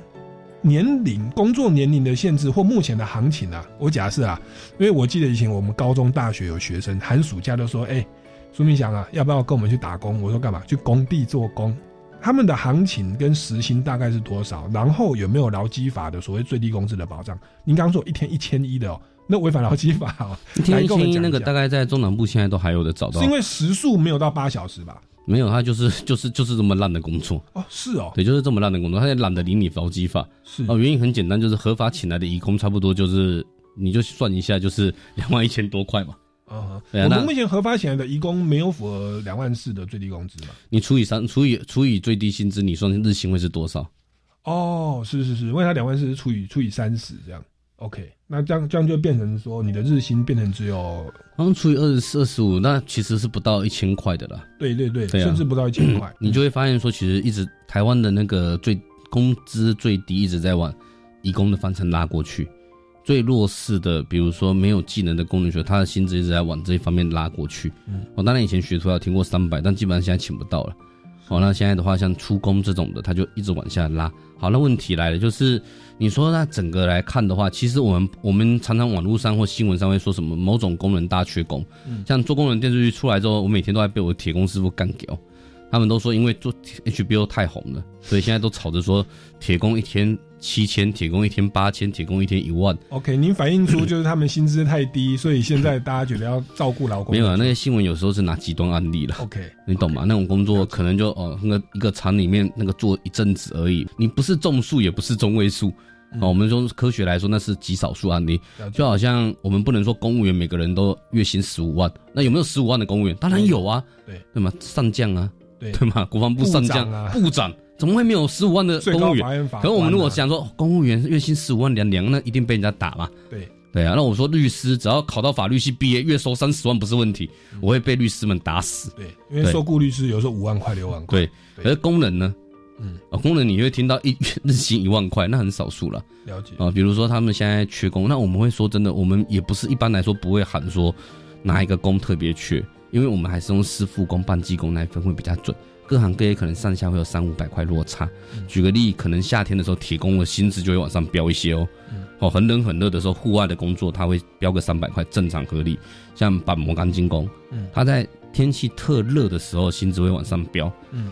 年龄工作年龄的限制或目前的行情啊，我假设啊，因为我记得以前我们高中、大学有学生寒暑假都说，哎，苏明祥啊，要不要跟我们去打工？我说干嘛？去工地做工。他们的行情跟时薪大概是多少？然后有没有劳基法的所谓最低工资的保障？您刚刚说一天一千一的哦。那违反劳基法哦，一天一千一那个大概在中南部现在都还有的找到，是因为时速没有到八小时吧？没有，他就是就是就是这么烂的工作哦，是哦，对，就是这么烂的工作，他也懒得理你劳基法，是哦，原因很简单，就是合法请来的义工差不多就是你就算一下，就是 两万一千多块嘛。啊，我们目前合法请来的义工没有符合两万四的最低工资嘛？你除以三，除以除以最低薪资，你算日薪会是多少？哦，是是是，因为他两万四是除以除以三十这样。OK，那这样这样就变成说，你的日薪变成只有，好像除以二十四、二十五，那其实是不到一千块的啦。对对对，甚至不到一千块，你就会发现说，其实一直台湾的那个最工资最低一直在往移工的方向拉过去，最弱势的，比如说没有技能的工人学，他的薪资一直在往这一方面拉过去。嗯，我当然以前学徒要听过三百，但基本上现在请不到了。哦，那现在的话，像出工这种的，他就一直往下拉。好，那问题来了，就是你说那整个来看的话，其实我们我们常常网络上或新闻上会说什么某种工人大缺工，像做工人电视剧出来之后，我每天都在被我铁工师傅干掉。他们都说，因为做 HBO 太红了，所以现在都吵着说铁工一天七千，铁工一天八千，铁工一天一万。OK，您反映出就是他们薪资太低，所以现在大家觉得要照顾劳工。没有啊，那些新闻有时候是拿极端案例了。OK，你懂吗？那种工作可能就哦，那个一个厂里面那个做一阵子而已，你不是中数也不是中位数哦。我们说科学来说，那是极少数案例。就好像我们不能说公务员每个人都月薪十五万，那有没有十五万的公务员？当然有啊，对对吗？上将啊。对吗？国防部上将、部长，怎么会没有十五万的公务员？可是我们如果想说，公务员月薪十五万两两，那一定被人家打嘛？对对啊，那我说律师只要考到法律系毕业，月收三十万不是问题，我会被律师们打死。对，因为受雇律师有时候五万块、六万块。对，可是工人呢？嗯，啊，工人你会听到一 日薪一万块，那很少数了。了解啊，比如说他们现在缺工，那我们会说真的，我们也不是一般来说不会喊说哪一个工特别缺，因为我们还是用师傅工、半技工那一分会比较准。各行各业可能上下会有三五百块落差。举个例，可能夏天的时候，铁工的薪资就会往上飙一些哦。哦，很冷很热的时候，户外的工作它会飙个三百块，正常合理。像板模钢筋工，它在天气特热的时候，薪资会往上飙。嗯，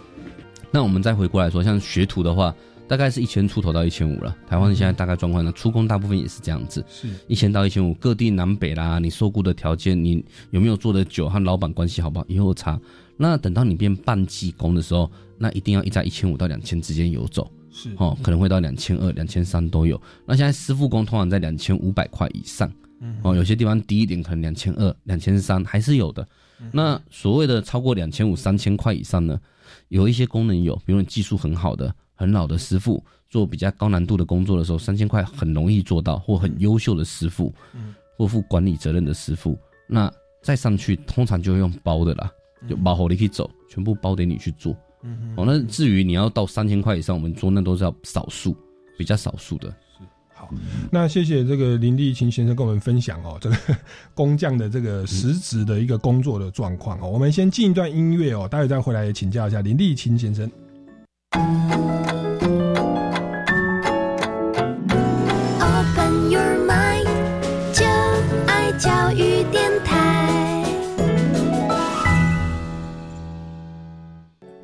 那我们再回过来说，像学徒的话，大概是一千出头到一千五了。台湾现在大概状况呢，出工大部分也是这样子，是一千到一千五。各地南北啦，你受雇的条件，你有没有做的久，和老板关系好不好，也有差。那等到你变半技工的时候，那一定要一在一千五到两千之间游走，是哦，可能会到两千二、两千三都有。那现在师傅工通常在两千五百块以上，哦，有些地方低一点，可能两千二、两千三还是有的。那所谓的超过两千五、三千块以上呢，有一些功能有，比如你技术很好的、很老的师傅，做比较高难度的工作的时候，三千块很容易做到，或很优秀的师傅，或负管理责任的师傅，那再上去通常就会用包的啦。就包好你可以走，全部包给你去做。嗯，哦，那至于你要到三千块以上，我们做那都是要少数，比较少数的。是好，那谢谢这个林立清先生跟我们分享哦，这个 工匠的这个实质的一个工作的状况哦。我们先进一段音乐哦，待会再回来请教一下林立清先生。フフフ。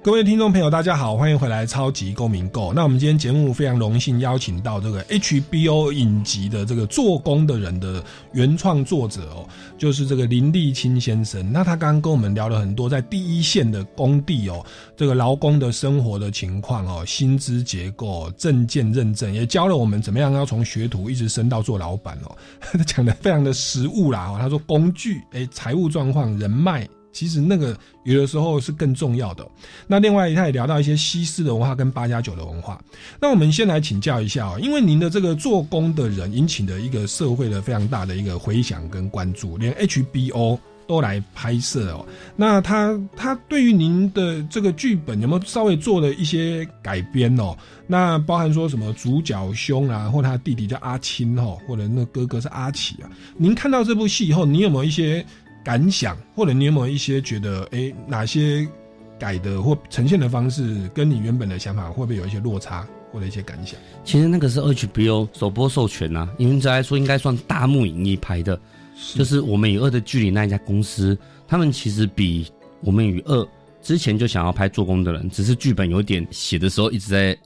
各位听众朋友，大家好，欢迎回来《超级公民购》。那我们今天节目非常荣幸邀请到这个 HBO 影集的这个做工的人的原创作者哦，就是这个林立清先生。那他刚刚跟我们聊了很多在第一线的工地哦，这个劳工的生活的情况哦，薪资结构、证件认证，也教了我们怎么样要从学徒一直升到做老板哦。他 讲的非常的实务啦哦，他说工具、哎，财务状况、人脉。其实那个有的时候是更重要的。那另外他也聊到一些西式的文化跟八加九的文化。那我们先来请教一下哦，因为您的这个做工的人引起了一个社会的非常大的一个回响跟关注，连 HBO 都来拍摄哦。那他他对于您的这个剧本有没有稍微做了一些改编哦？那包含说什么主角兄啊，或他弟弟叫阿青哦，或者那哥哥是阿奇啊？您看到这部戏以后，你有没有一些？感想，或者你有没有一些觉得，哎，哪些改的或呈现的方式跟你原本的想法会不会有一些落差，或者一些感想？其实那个是 HBO 首播授权呐，因为来说应该算大幕影业拍的，就是我们与恶的距离那一家公司，他们其实比我们与恶之前就想要拍做工的人，只是剧本有点写的时候一直在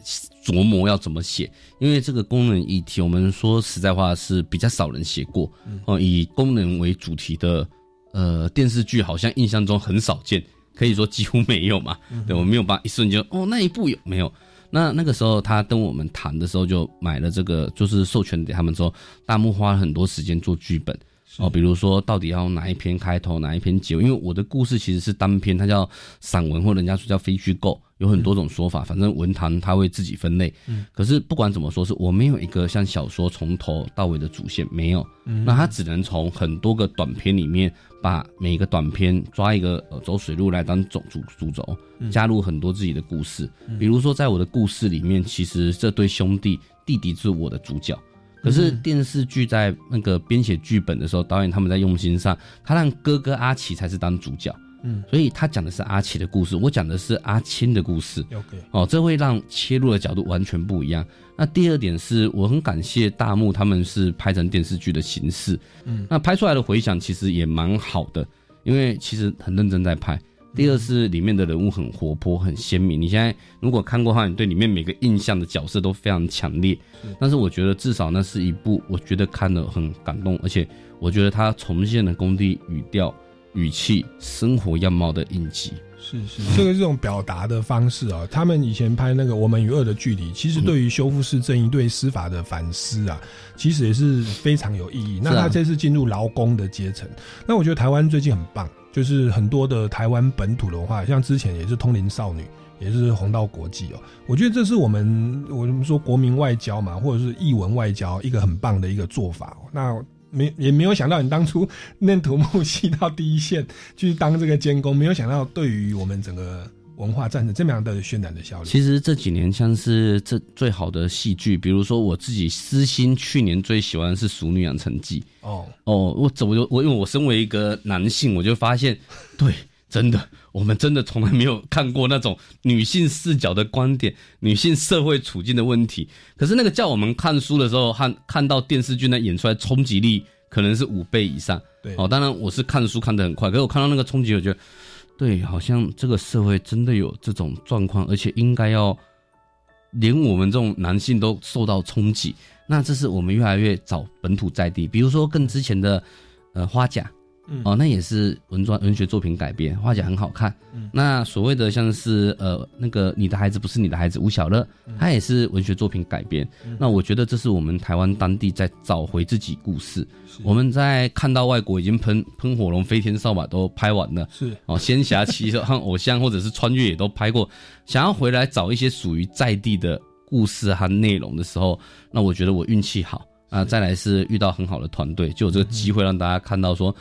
琢磨要怎么写，因为这个功能议题，我们说实在话是比较少人写过，哦，以功能为主题的。呃，电视剧好像印象中很少见，可以说几乎没有嘛。对我没有把一瞬间哦，那一部有没有？那那个时候他跟我们谈的时候，就买了这个，就是授权给他们之后，大木花了很多时间做剧本哦，比如说到底要哪一篇开头，哪一篇结尾？因为我的故事其实是单篇，它叫散文，或人家说叫非虚构。有很多种说法，反正文坛它会自己分类。嗯，可是不管怎么说，是我没有一个像小说从头到尾的主线，没有。嗯，那他只能从很多个短片里面，把每一个短片抓一个呃走水路来当总主主轴，加入很多自己的故事。比如说，在我的故事里面，其实这对兄弟弟弟是我的主角。可是电视剧在那个编写剧本的时候，导演他们在用心上，他让哥哥阿奇才是当主角。嗯，所以他讲的是阿奇的故事，我讲的是阿青的故事。OK，哦，这会让切入的角度完全不一样。那第二点是我很感谢大幕，他们是拍成电视剧的形式。嗯，那拍出来的回响其实也蛮好的，因为其实很认真在拍。第二是里面的人物很活泼、很鲜明。你现在如果看过的话，你对里面每个印象的角色都非常强烈。但是我觉得至少那是一部，我觉得看了很感动，而且我觉得他重现了工地语调。语气、生活样貌的印记，是是，这个这种表达的方式啊，他们以前拍那个《我们与恶的距离》，其实对于修复式正义、对司法的反思啊，其实也是非常有意义。那他这次进入劳工的阶层，那我觉得台湾最近很棒，就是很多的台湾本土的文化，像之前也是通灵少女，也是红到国际哦。我觉得这是我们我们说国民外交嘛，或者是译文外交一个很棒的一个做法。那没也没有想到你当初 念土木系到第一线去当这个监工，没有想到对于我们整个文化战争这么样的渲染的效率。其实这几年像是这最好的戏剧，比如说我自己私心去年最喜欢的是《熟女养成记》。哦哦，我怎么就我因为我身为一个男性，我就发现，对，真的，我们真的从来没有看过那种女性视角的观点，女性社会处境的问题。可是那个叫我们看书的时候，看看到电视剧那演出来冲击力。可能是五倍以上，对哦。当然，我是看书看得很快，可是我看到那个冲击，我觉得，对，好像这个社会真的有这种状况，而且应该要连我们这种男性都受到冲击。那这是我们越来越找本土在地，比如说更之前的呃花甲。哦，那也是文专文学作品改编，画起来很好看。那所谓的像是呃那个你的孩子不是你的孩子，吴小乐，他也是文学作品改编。那我觉得这是我们台湾当地在找回自己故事。我们在看到外国已经喷喷火龙、飞天扫把都拍完了，是哦，仙侠奇 和偶像或者是穿越也都拍过，想要回来找一些属于在地的故事和内容的时候，那我觉得我运气好啊。再来是遇到很好的团队，就有这个机会让大家看到说。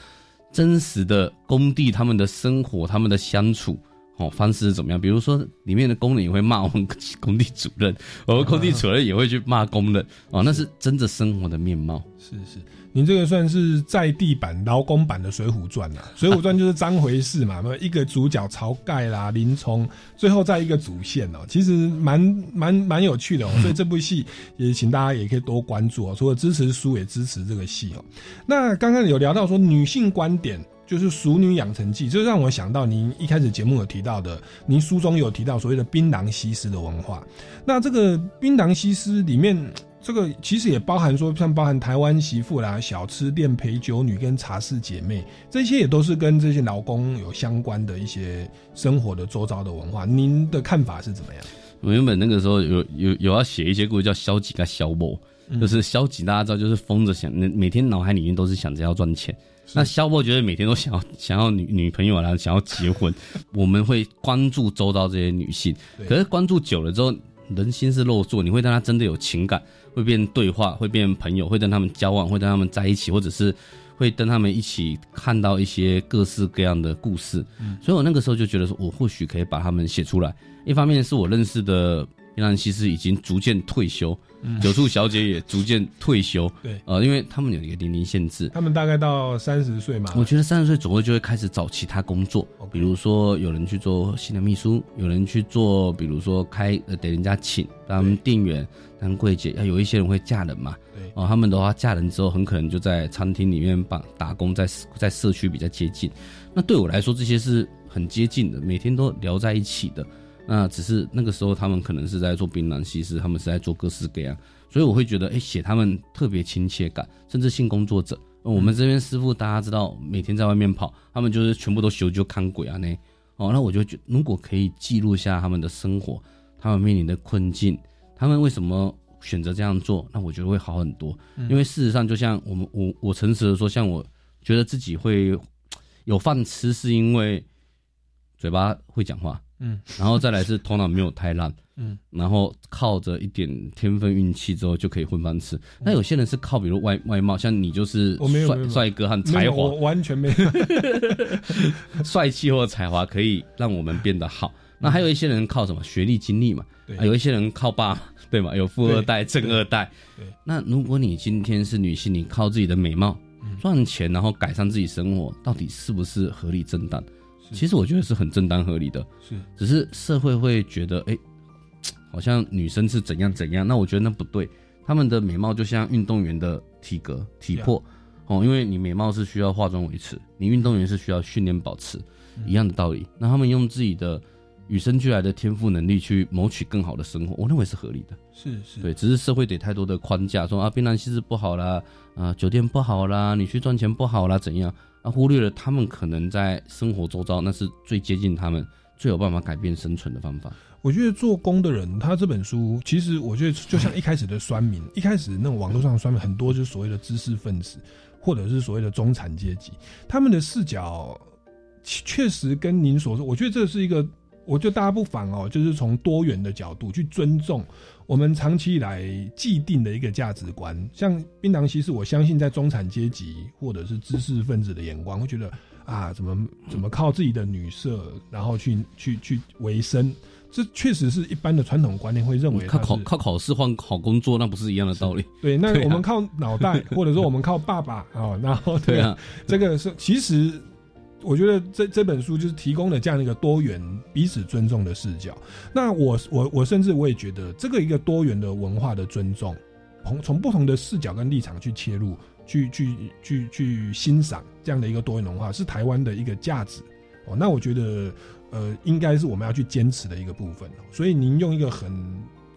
真实的工地，他们的生活，他们的相处，哦，方式是怎么样？比如说，里面的工人也会骂我们 工地主任，我们工地主任也会去骂工人，哦，那是真的生活的面貌。是是。您这个算是在地版、劳工版的《水浒传》呐，《水浒传》就是张回事嘛，一个主角晁盖啦、林冲，最后再一个主线哦，其实蛮蛮蛮有趣的哦。所以这部戏也请大家也可以多关注哦。除了支持书，也支持这个戏哦。那刚刚有聊到说女性观点，就是《熟女养成记》，就让我想到您一开始节目有提到的，您书中有提到所谓的槟榔西施的文化。那这个槟榔西施里面。这个其实也包含说，像包含台湾媳妇啦、小吃店陪酒女跟茶室姐妹，这些也都是跟这些劳工有相关的一些生活的周遭的文化。您的看法是怎么样？我原本那个时候有有有要写一些故事，叫消极跟消磨，就是消极，大家知道就是疯着想，每每天脑海里面都是想着要赚钱。那消波觉得每天都想要 想要女女朋友啊，想要结婚。我们会关注周遭这些女性，可是关注久了之后，人心是肉做，你会让她真的有情感，会变对话，会变朋友，会跟他们交往，会跟他们在一起，或者是会跟他们一起看到一些各式各样的故事。所以我那个时候就觉得说，我或许可以把他们写出来。一方面是我认识的槟榔西施已经逐渐退休，九处小姐也逐渐退休。对，呃，因为他们有一个年龄限制，他们大概到三十岁嘛。我觉得三十岁左右就会开始找其他工作，比如说有人去做新的秘书，有人去做，比如说开呃给人家请当店员、当柜姐，要有一些人会嫁人嘛。对，哦，他们的话嫁人之后，很可能就在餐厅里面帮打工，在在社区比较接近。那对我来说，这些是很接近的，每天都聊在一起的。那只是那个时候，他们可能是在做槟榔西施，他们是在做各式各样，所以我会觉得，哎，写他们特别亲切感，甚至性工作者。我们这边师傅大家知道，每天在外面跑，他们就是全部都修就看鬼啊那。哦，那我就觉，如果可以记录下他们的生活，他们面临的困境，他们为什么选择这样做，那我觉得会好很多。因为事实上，就像我们我我诚实的说，像我觉得自己会有饭吃，是因为嘴巴会讲话。嗯，然后再来是头脑没有太烂，嗯，然后靠着一点天分运气之后就可以混饭吃。那有些人是靠比如外外貌，像你就是帅帅哥和才华，完全没有 帅气或才华可以让我们变得好。那还有一些人靠什么学历经历嘛？对，有一些人靠爸对嘛？有富二代、正二代。对，那如果你今天是女性，你靠自己的美貌赚钱，然后改善自己生活，到底是不是合理正当？其实我觉得是很正当合理的，是，只是社会会觉得，哎，好像女生是怎样怎样，那我觉得那不对。他们的美貌就像运动员的体格、体魄，哦，因为你美貌是需要化妆维持，你运动员是需要训练保持，一样的道理。那他们用自己的与生俱来的天赋能力去谋取更好的生活，我认为是合理的。是是，对，只是社会给太多的框架，说啊，槟榔西施不好啦，啊，酒店不好啦，你去赚钱不好啦，怎样？啊，忽略了他们可能在生活周遭，那是最接近他们、最有办法改变生存的方法。我觉得做工的人，他这本书其实我觉得就像一开始的酸民，一开始那种网络上的酸民很多，就是所谓的知识分子，或者是所谓的中产阶级，他们的视角确实跟您所说，我觉得这是一个，我觉得大家不妨哦，就是从多元的角度去尊重。我们长期以来既定的一个价值观，像槟榔西施，我相信在中产阶级或者是知识分子的眼光，会觉得啊，怎么怎么靠自己的女色，然后去去去维生，这确实是一般的传统观念会认为靠考靠考试换好工作，那不是一样的道理？对，那我们靠脑袋，或者说我们靠爸爸啊，然后对啊，这个是其实。我觉得这这本书就是提供了这样一个多元、彼此尊重的视角。那我我我甚至我也觉得，这个一个多元的文化的尊重，从从不同的视角跟立场去切入，去去去去欣赏这样的一个多元文化，是台湾的一个价值哦。那我觉得，呃，应该是我们要去坚持的一个部分。所以您用一个很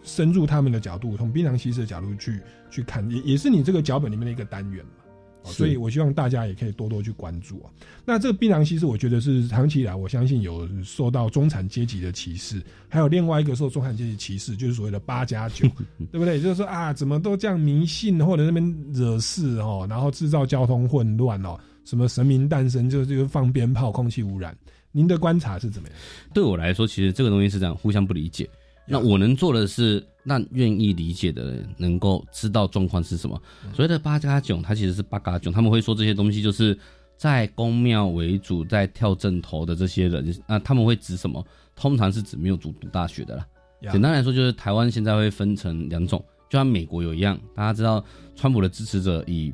深入他们的角度，从槟榔西施的角度去去看，也也是你这个脚本里面的一个单元嘛。所以，我希望大家也可以多多去关注啊。那这个槟榔西施，我觉得是长期以来，我相信有受到中产阶级的歧视，还有另外一个受中产阶级歧视，就是所谓的八加九，对不对？就是说啊，怎么都这样迷信，或者那边惹事哦，然后制造交通混乱哦，什么神明诞生，就就放鞭炮，空气污染。您的观察是怎么样？对我来说，其实这个东西是这样，互相不理解。那我能做的是，让愿意理解的人能够知道状况是什么。所谓的八加九，它其实是八嘎九，他们会说这些东西就是在公庙为主，在跳正头的这些人，那他们会指什么？通常是指没有读读大学的啦。简单来说，就是台湾现在会分成两种，就像美国有一样，大家知道川普的支持者以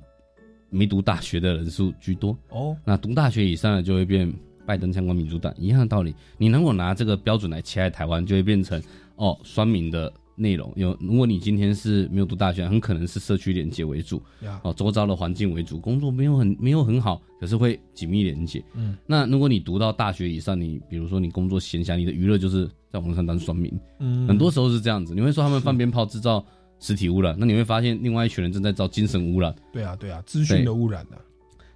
没读大学的人数居多哦。那读大学以上的就会变拜登相关民主党，一样的道理。你能够拿这个标准来切台湾，就会变成。哦，酸民的内容有，如果你今天是没有读大学，很可能是社区连接为主，哦，周遭的环境为主，工作没有很没有很好，可是会紧密连接。嗯，那如果你读到大学以上，你比如说你工作闲暇，你的娱乐就是在网上当酸民，嗯，很多时候是这样子。你会说他们放鞭炮制造实体污染，那你会发现另外一群人正在造精神污染。对啊，对啊，资讯的污染啊。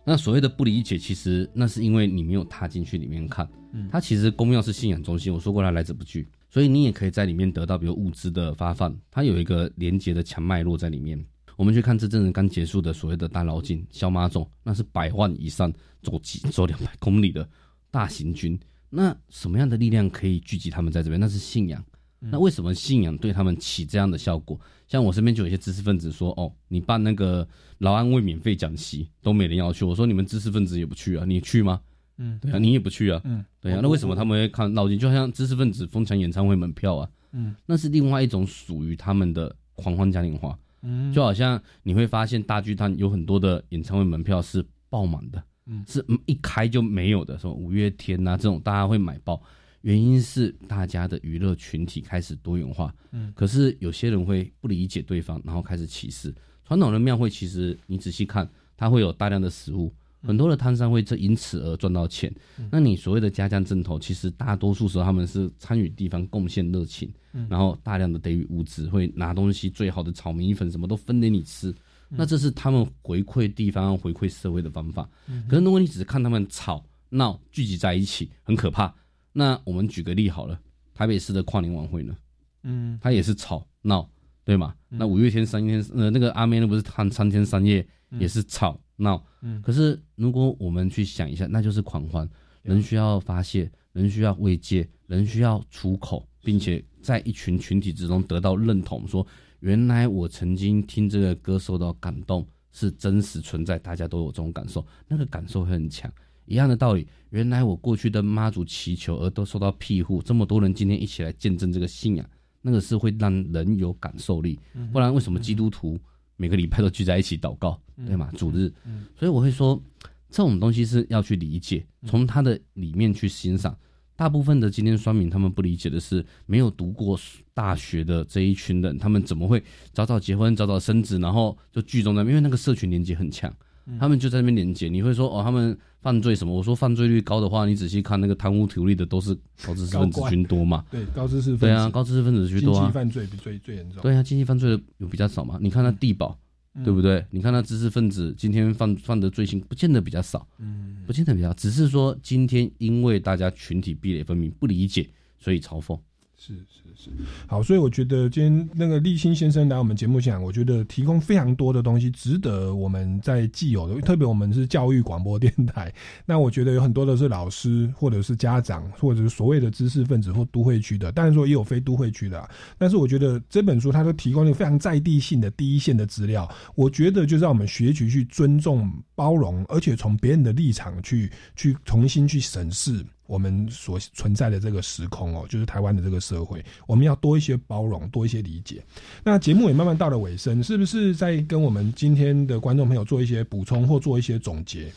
那所谓的不理解，其实那是因为你没有踏进去里面看。嗯，它其实公庙是信仰中心，我说过它来者不拒。所以你也可以在里面得到，比如物资的发放，它有一个连接的强脉络在里面。我们去看这阵子刚结束的所谓的大绕境小马种，那是百万以上走几走两百公里的大行军。那什么样的力量可以聚集他们在这边？那是信仰。那为什么信仰对他们起这样的效果？像我身边就有一些知识分子说：“哦，你办那个劳安卫免费讲习，都没人要去。”我说：“你们知识分子也不去啊？你去吗？”嗯，对啊，你也不去啊？嗯，对啊。那为什么他们会看绕境？就好像知识分子疯抢演唱会门票啊？嗯，那是另外一种属于他们的狂欢嘉年华。嗯，就好像你会发现大剧团有很多的演唱会门票是爆满的，嗯，是一开就没有的，什么五月天呐、这种大家会买爆。原因是大家的娱乐群体开始多元化，嗯可是有些人会不理解对方，然后开始歧视。传统的庙会其实你仔细看，它会有大量的食物，很多的摊商会这因此而赚到钱。那你所谓的家将正头，其实大多数时候他们是参与地方贡献热情，嗯然后大量的给予物资，会拿东西最好的炒米粉什么都分给你吃。那这是他们回馈地方、回馈社会的方法。嗯可是如果你只是看他们吵闹聚集在一起，很可怕。那我们举个例好了，台北市的跨年晚会呢，嗯它也是吵闹，对吗？嗯那五月天三天，呃，那个阿妹那不是唱三天三夜，嗯也是吵闹。嗯可是如果我们去想一下，那就是狂欢，人需要发泄，人需要慰藉，人需要出口，并且在一群群体之中得到认同，说原来我曾经听这个歌受到感动，是真实存在，大家都有这种感受，那个感受会很强。一样的道理，原来我过去的妈祖祈求而都受到庇护，这么多人今天一起来见证这个信仰，那个是会让人有感受力。嗯不然为什么基督徒每个礼拜都聚在一起祷告，嗯对吗？主日嗯，所以我会说，这种东西是要去理解，从它的里面去欣赏。大部分的今天双敏他们不理解的是，没有读过大学的这一群人，他们怎么会早早结婚、早早生子，然后就聚众呢，因为那个社群连接很强。嗯他们就在那边连接，你会说哦，他们犯罪什么？我说犯罪率高的话，你仔细看那个贪污图利的都是高知识分子居多嘛？对高知识分子对啊，高知识分子居多啊经济。犯罪比最最严重。对啊，经济犯罪的有比较少嘛？你看那地保，嗯对不对？你看那知识分子今天犯犯的罪行，不见得比较少，嗯，不见得比较，只是说今天因为大家群体壁垒分明，不理解，所以嘲讽。是是是，好，所以我觉得今天那个立新先生来我们节目讲，我觉得提供非常多的东西，值得我们在既有的，特别我们是教育广播电台，那我觉得有很多的是老师或者是家长，或者是所谓的知识分子或都会区的，当然说也有非都会区的、啊，但是我觉得这本书它都提供了非常在地性的第一线的资料，我觉得就让我们学习去尊重、包容，而且从别人的立场去去重新去审视。我们所存在的这个时空哦，就是台湾的这个社会，我们要多一些包容，多一些理解。那节目也慢慢到了尾声，是不是在跟我们今天的观众朋友做一些补充或做一些总结？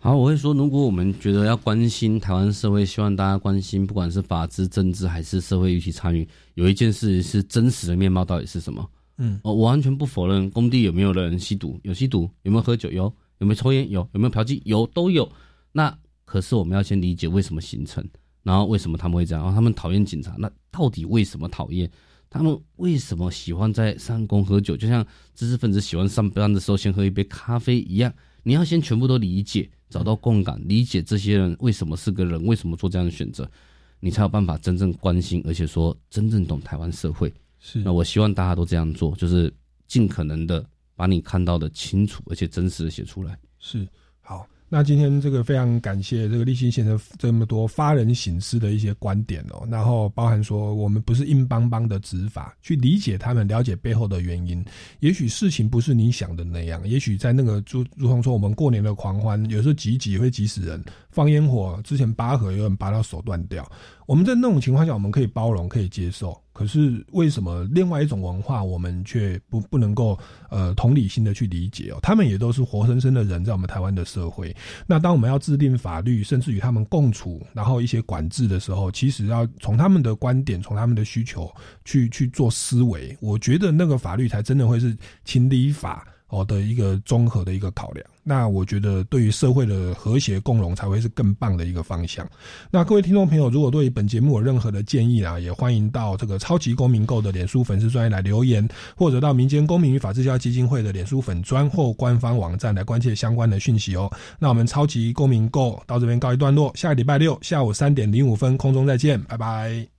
好，我会说，如果我们觉得要关心台湾社会，希望大家关心，不管是法治、政治还是社会一起参与，有一件事是真实的面貌到底是什么？嗯，哦，我完全不否认工地有没有人吸毒，有吸毒，有没有喝酒，有，有没有抽烟，有，有没有嫖妓，有，都有。那可是我们要先理解为什么形成，然后为什么他们会这样，然后他们讨厌警察，那到底为什么讨厌？他们为什么喜欢在上工喝酒？就像知识分子喜欢上班的时候先喝一杯咖啡一样，你要先全部都理解，找到共感，理解这些人为什么是个人，为什么做这样的选择，你才有办法真正关心，而且说真正懂台湾社会。是那我希望大家都这样做，就是尽可能的把你看到的清楚而且真实的写出来。是好。那今天这个非常感谢这个立新先生这么多发人省思的一些观点哦，然后包含说我们不是硬邦邦的执法，去理解他们，了解背后的原因。也许事情不是你想的那样，也许在那个如如同说我们过年的狂欢，有时候挤挤会挤死人，放烟火之前拔河有人拔到手断掉。我们在那种情况下，我们可以包容，可以接受。可是为什么另外一种文化，我们却不不能够呃同理心的去理解哦？他们也都是活生生的人，在我们台湾的社会。那当我们要制定法律，甚至与他们共处，然后一些管制的时候，其实要从他们的观点，从他们的需求去去做思维。我觉得那个法律才真的会是情理法。哦的一个综合的一个考量，那我觉得对于社会的和谐共荣才会是更棒的一个方向。那各位听众朋友，如果对于本节目有任何的建议啊，也欢迎到这个超级公民购的脸书粉丝专业来留言，或者到民间公民与法治教育基金会的脸书粉专或官方网站来关切相关的讯息哦。那我们超级公民购到这边告一段落，下个礼拜六下午三点零五分空中再见，拜拜。